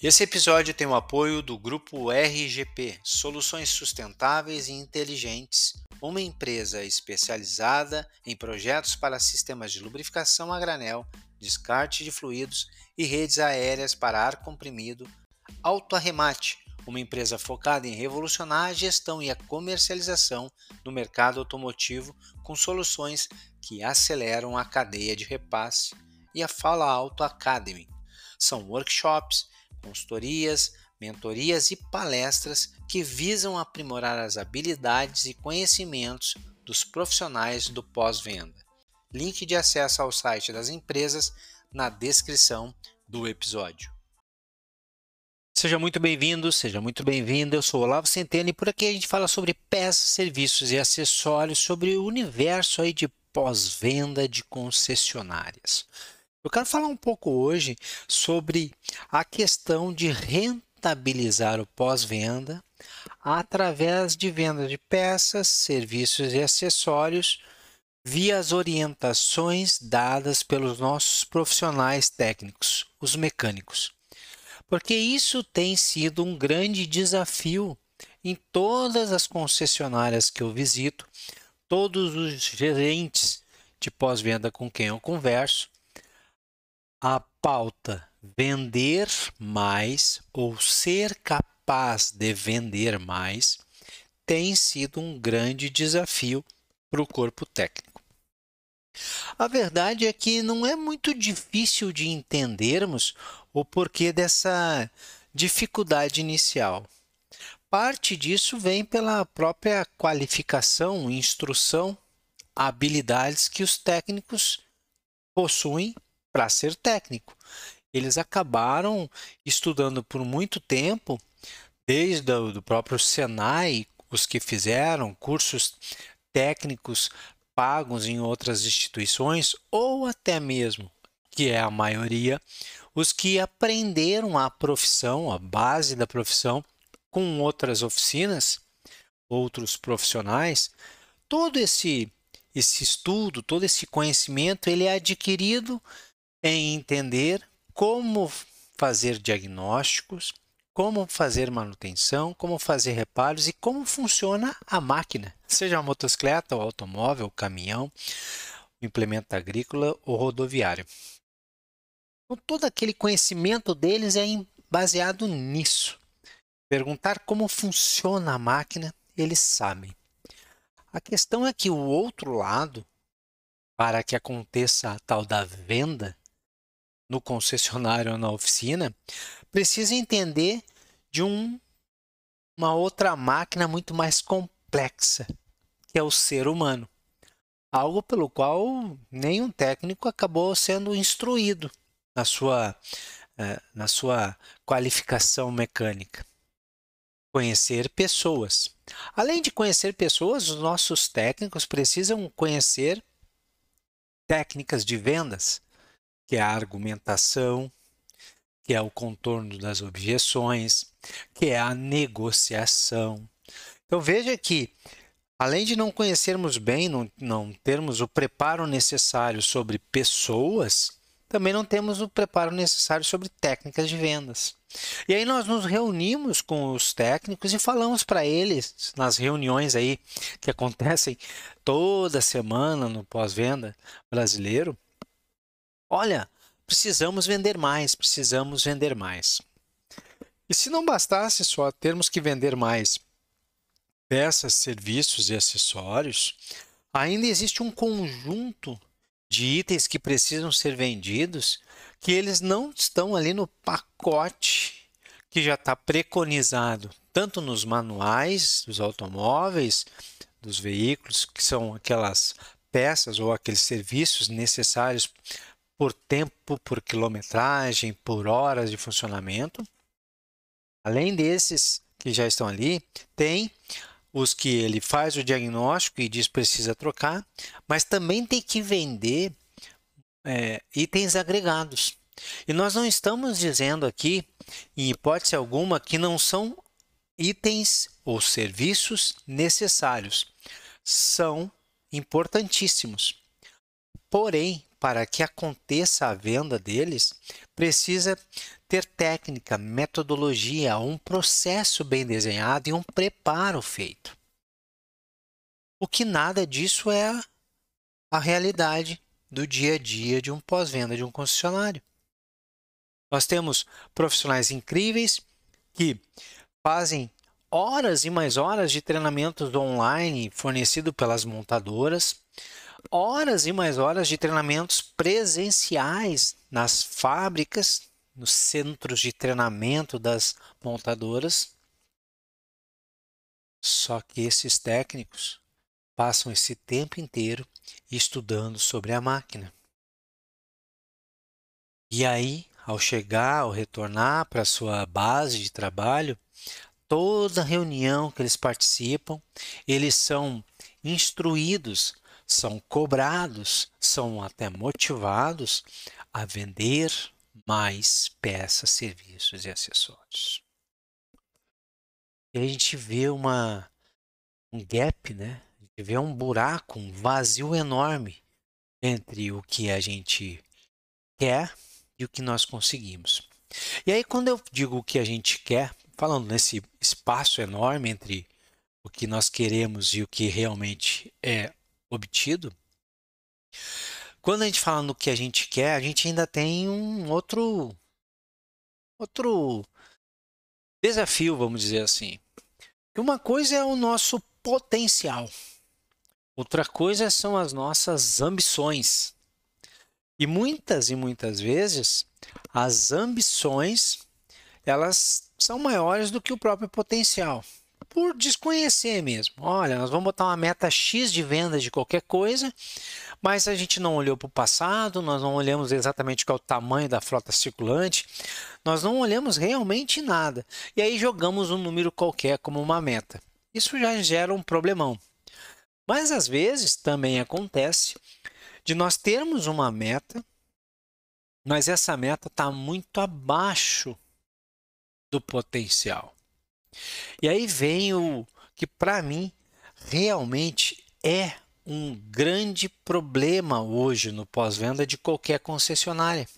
Esse episódio tem o apoio do grupo RGP, Soluções Sustentáveis e Inteligentes, uma empresa especializada em projetos para sistemas de lubrificação a granel, descarte de fluidos e redes aéreas para ar comprimido, Autoarremate, uma empresa focada em revolucionar a gestão e a comercialização no mercado automotivo com soluções que aceleram a cadeia de repasse, e a Fala Auto Academy. São workshops consultorias, mentorias e palestras que visam aprimorar as habilidades e conhecimentos dos profissionais do pós-venda. Link de acesso ao site das empresas na descrição do episódio. Seja muito bem-vindo, seja muito bem-vindo. Eu sou Olavo Centeno e por aqui a gente fala sobre peças, serviços e acessórios, sobre o universo aí de pós-venda de concessionárias. Eu quero falar um pouco hoje sobre a questão de rentabilizar o pós-venda através de venda de peças, serviços e acessórios via as orientações dadas pelos nossos profissionais técnicos, os mecânicos. Porque isso tem sido um grande desafio em todas as concessionárias que eu visito, todos os gerentes de pós-venda com quem eu converso, a pauta vender mais ou ser capaz de vender mais tem sido um grande desafio para o corpo técnico. A verdade é que não é muito difícil de entendermos o porquê dessa dificuldade inicial. Parte disso vem pela própria qualificação, instrução, habilidades que os técnicos possuem para ser técnico. Eles acabaram estudando por muito tempo, desde o próprio Senai, os que fizeram cursos técnicos pagos em outras instituições, ou até mesmo, que é a maioria, os que aprenderam a profissão, a base da profissão, com outras oficinas, outros profissionais, todo esse esse estudo, todo esse conhecimento, ele é adquirido em entender como fazer diagnósticos, como fazer manutenção, como fazer reparos e como funciona a máquina, seja a motocicleta, o automóvel, o caminhão, o implemento agrícola ou rodoviário. Então, todo aquele conhecimento deles é baseado nisso. Perguntar como funciona a máquina, eles sabem. A questão é que o outro lado, para que aconteça a tal da venda, no concessionário ou na oficina, precisa entender de um, uma outra máquina muito mais complexa, que é o ser humano. Algo pelo qual nenhum técnico acabou sendo instruído na sua, eh, na sua qualificação mecânica. Conhecer pessoas. Além de conhecer pessoas, os nossos técnicos precisam conhecer técnicas de vendas, que é a argumentação, que é o contorno das objeções, que é a negociação. Então veja que, além de não conhecermos bem, não, não termos o preparo necessário sobre pessoas, também não temos o preparo necessário sobre técnicas de vendas. E aí nós nos reunimos com os técnicos e falamos para eles nas reuniões aí que acontecem toda semana no pós-venda brasileiro, Olha, precisamos vender mais, precisamos vender mais. E se não bastasse só termos que vender mais peças, serviços e acessórios, ainda existe um conjunto de itens que precisam ser vendidos que eles não estão ali no pacote que já está preconizado, tanto nos manuais dos automóveis, dos veículos, que são aquelas peças ou aqueles serviços necessários por tempo, por quilometragem, por horas de funcionamento. Além desses que já estão ali, tem os que ele faz o diagnóstico e diz precisa trocar, mas também tem que vender é, itens agregados. E nós não estamos dizendo aqui, em hipótese alguma, que não são itens ou serviços necessários. São importantíssimos. Porém, para que aconteça a venda deles, precisa ter técnica, metodologia, um processo bem desenhado e um preparo feito. O que nada disso é a realidade do dia a dia de um pós-venda de um concessionário. Nós temos profissionais incríveis que fazem horas e mais horas de treinamentos online fornecido pelas montadoras, horas e mais horas de treinamentos presenciais nas fábricas, nos centros de treinamento das montadoras. Só que esses técnicos passam esse tempo inteiro estudando sobre a máquina. E aí, ao chegar, ao retornar para sua base de trabalho, toda reunião que eles participam, eles são instruídos, são cobrados, são até motivados a vender mais peças, serviços e acessórios. E a gente vê uma, um gap, né? A gente vê um buraco, um vazio enorme entre o que a gente quer e o que nós conseguimos. E aí, quando eu digo o que a gente quer, falando nesse espaço enorme entre o que nós queremos e o que realmente é obtido, quando a gente fala no que a gente quer, a gente ainda tem um outro outro desafio, vamos dizer assim. Uma coisa é o nosso potencial. Outra coisa são as nossas ambições. E muitas e muitas vezes as ambições elas são maiores do que o próprio potencial. Por desconhecer mesmo. Olha, nós vamos botar uma meta X de venda de qualquer coisa, mas a gente não olhou para o passado, nós não olhamos exatamente qual é o tamanho da frota circulante, nós não olhamos realmente nada. E aí jogamos um número qualquer como uma meta. Isso já gera um problemão. Mas às vezes também acontece de nós termos uma meta, mas essa meta está muito abaixo do potencial. E aí vem o que para mim realmente é um grande problema hoje no pós-venda de qualquer concessionária.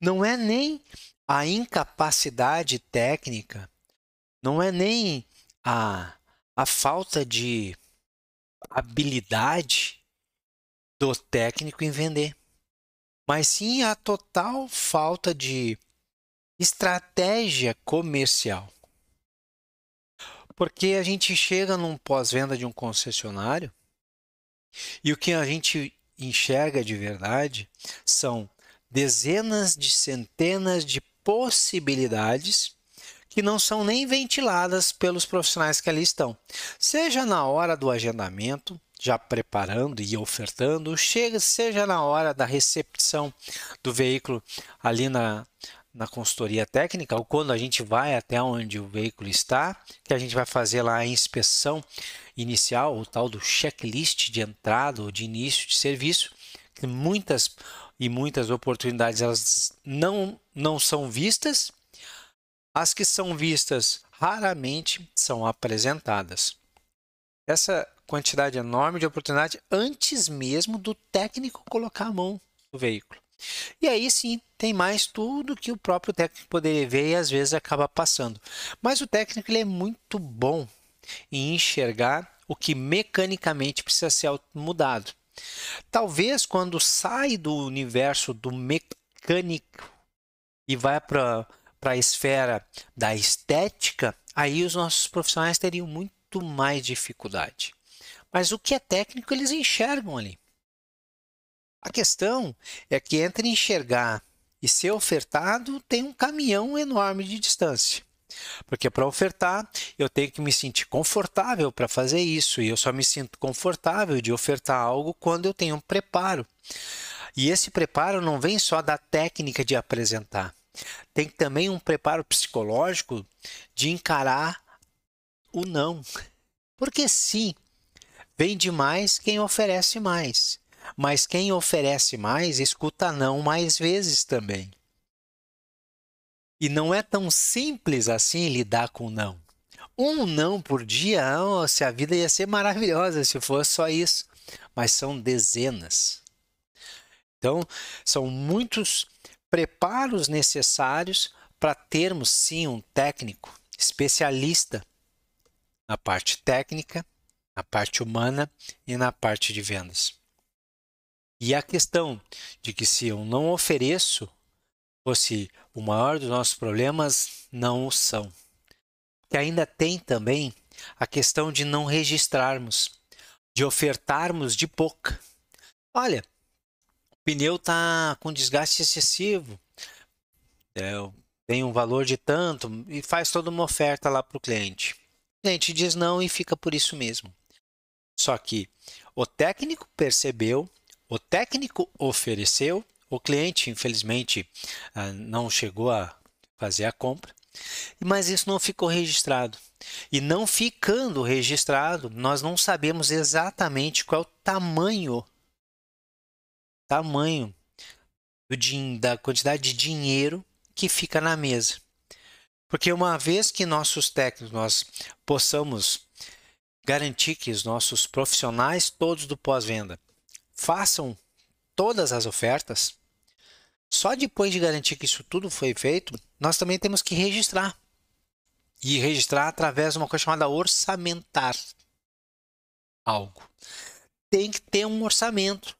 Não é nem a incapacidade técnica, não é nem a, a falta de habilidade do técnico em vender, mas sim a total falta de estratégia comercial. Porque a gente chega num pós-venda de um concessionário e o que a gente enxerga de verdade são dezenas de centenas de possibilidades que não são nem ventiladas pelos profissionais que ali estão. Seja na hora do agendamento, já preparando e ofertando, chega, seja na hora da recepção do veículo ali na, na consultoria técnica, ou quando a gente vai até onde o veículo está, que a gente vai fazer lá a inspeção inicial, o tal do checklist de entrada ou de início de serviço, que muitas e muitas oportunidades elas não, não são vistas, as que são vistas raramente são apresentadas. Essa quantidade enorme de oportunidade antes mesmo do técnico colocar a mão no veículo. E aí sim tem mais tudo que o próprio técnico poderia ver e às vezes acaba passando. Mas o técnico ele é muito bom em enxergar o que mecanicamente precisa ser mudado. Talvez quando sai do universo do mecânico e vai para a esfera da estética, aí os nossos profissionais teriam muito mais dificuldade. Mas o que é técnico eles enxergam ali. A questão é que entre enxergar e ser ofertado tem um caminhão enorme de distância. Porque para ofertar, eu tenho que me sentir confortável para fazer isso, e eu só me sinto confortável de ofertar algo quando eu tenho um preparo. E esse preparo não vem só da técnica de apresentar, tem também um preparo psicológico de encarar o não. Porque sim, Vende mais quem oferece mais, mas quem oferece mais escuta não mais vezes também. E não é tão simples assim lidar com não. Um não por dia, oh, se a vida ia ser maravilhosa se fosse só isso, mas são dezenas. Então, são muitos preparos necessários para termos sim um técnico especialista na parte técnica, na parte humana e na parte de vendas. E a questão de que se eu não ofereço fosse o maior dos nossos problemas, não o são. Que ainda tem também a questão de não registrarmos, de ofertarmos de pouca. Olha, o pneu está com desgaste excessivo, é, tem um valor de tanto e faz toda uma oferta lá para o cliente. O cliente diz não e fica por isso mesmo. Só que o técnico percebeu, o técnico ofereceu, o cliente, infelizmente, ah, não chegou a fazer a compra, mas isso não ficou registrado. E não ficando registrado, nós não sabemos exatamente qual é o tamanho tamanho do, da quantidade de dinheiro que fica na mesa. Porque uma vez que nossos técnicos nós possamos garantir que os nossos profissionais todos do pós-venda façam todas as ofertas, só depois de garantir que isso tudo foi feito, nós também temos que registrar. E registrar através de uma coisa chamada orçamentar algo. Tem que ter um orçamento.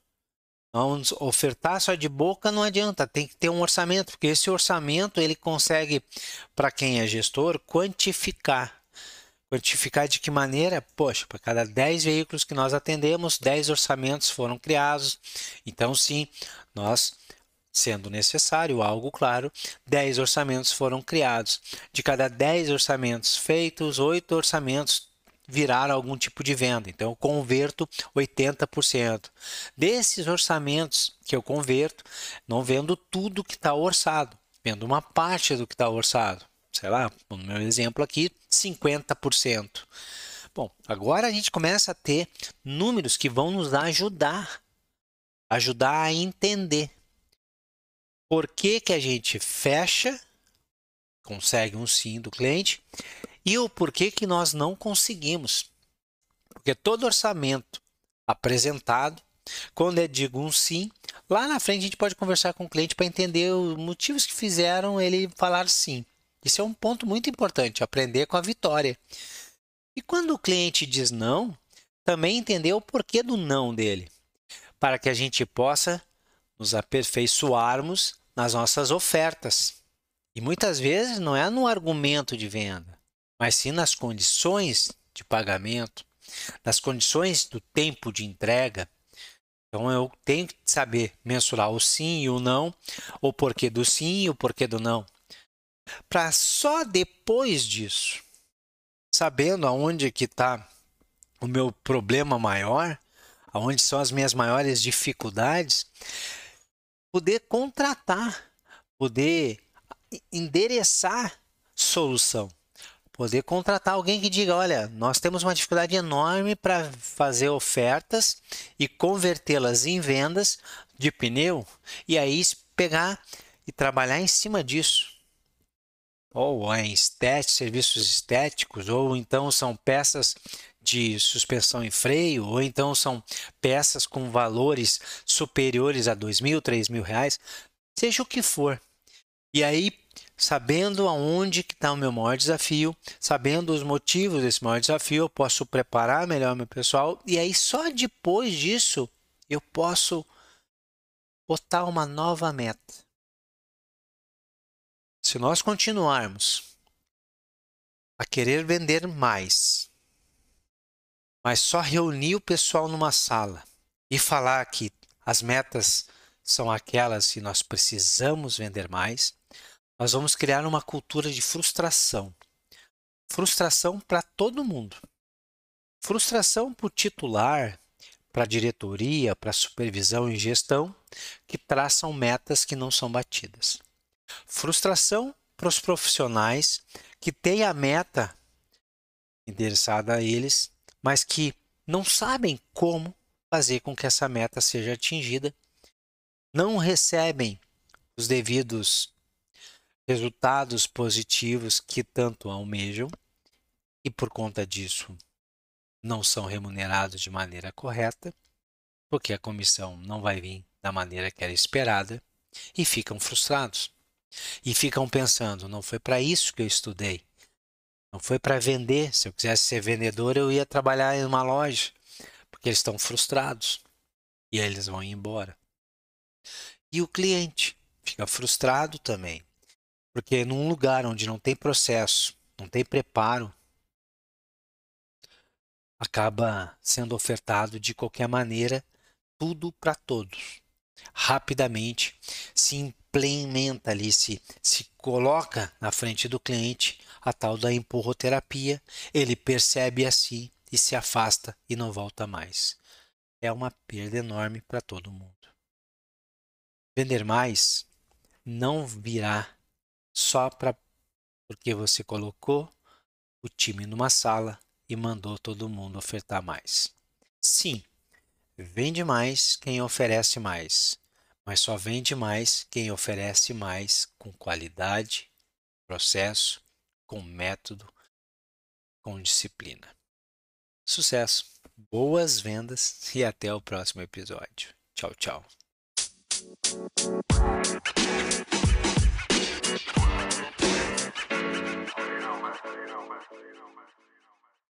Não ofertar só de boca não adianta, tem que ter um orçamento, porque esse orçamento ele consegue, para quem é gestor, quantificar. Quantificar de que maneira? Poxa, para cada 10 veículos que nós atendemos, 10 orçamentos foram criados. Então, sim, nós Sendo necessário algo claro, 10 orçamentos foram criados. De cada 10 orçamentos feitos, 8 orçamentos viraram algum tipo de venda. Então, eu converto 80%. Desses orçamentos que eu converto, não vendo tudo que está orçado, vendo uma parte do que está orçado. Sei lá, no meu exemplo aqui, 50%. Bom, agora a gente começa a ter números que vão nos ajudar, ajudar a entender por que, que a gente fecha, consegue um sim do cliente, e o porquê que nós não conseguimos. Porque todo orçamento apresentado, quando é digo um sim, lá na frente a gente pode conversar com o cliente para entender os motivos que fizeram ele falar sim. Isso é um ponto muito importante, aprender com a vitória. E quando o cliente diz não, também entender o porquê do não dele, para que a gente possa nos aperfeiçoarmos nas nossas ofertas. E muitas vezes não é no argumento de venda, mas sim nas condições de pagamento, nas condições do tempo de entrega. Então eu tenho que saber mensurar o sim e o não, o porquê do sim e o porquê do não. Para só depois disso, sabendo aonde que está o meu problema maior, aonde são as minhas maiores dificuldades, poder contratar, poder endereçar solução. Poder contratar alguém que diga: olha, nós temos uma dificuldade enorme para fazer ofertas e convertê-las em vendas de pneu, e aí pegar e trabalhar em cima disso. Ou em estéticos, serviços estéticos, ou então são peças de suspensão e freio, ou então são peças com valores superiores a dois mil, três mil reais, seja o que for. E aí, sabendo aonde que está o meu maior desafio, sabendo os motivos desse maior desafio, eu posso preparar melhor meu pessoal e aí só depois disso eu posso botar uma nova meta. Se nós continuarmos a querer vender mais, mas só reunir o pessoal numa sala e falar que as metas são aquelas que nós precisamos vender mais, nós vamos criar uma cultura de frustração. Frustração para todo mundo. Frustração para o titular, para a diretoria, para a supervisão e gestão, que traçam metas que não são batidas. Frustração para os profissionais que têm a meta endereçada a eles mas que não sabem como fazer com que essa meta seja atingida, não recebem os devidos resultados positivos que tanto almejam e por conta disso não são remunerados de maneira correta, porque a comissão não vai vir da maneira que era esperada e ficam frustrados. E ficam pensando: não foi para isso que eu estudei. Não foi para vender. Se eu quisesse ser vendedor, eu ia trabalhar em uma loja. Porque eles estão frustrados. E eles vão embora. E o cliente fica frustrado também. Porque num lugar onde não tem processo, não tem preparo, acaba sendo ofertado de qualquer maneira tudo para todos. Rapidamente se implementa ali, se, se coloca na frente do cliente a tal da empurroterapia, ele percebe assim e se afasta e não volta mais. É uma perda enorme para todo mundo. Vender mais não virá só para porque você colocou o time numa sala e mandou todo mundo ofertar mais. Sim, vende mais quem oferece mais, mas só vende mais quem oferece mais com qualidade, processo, com método, com disciplina. Sucesso, boas vendas e até o próximo episódio. Tchau, tchau.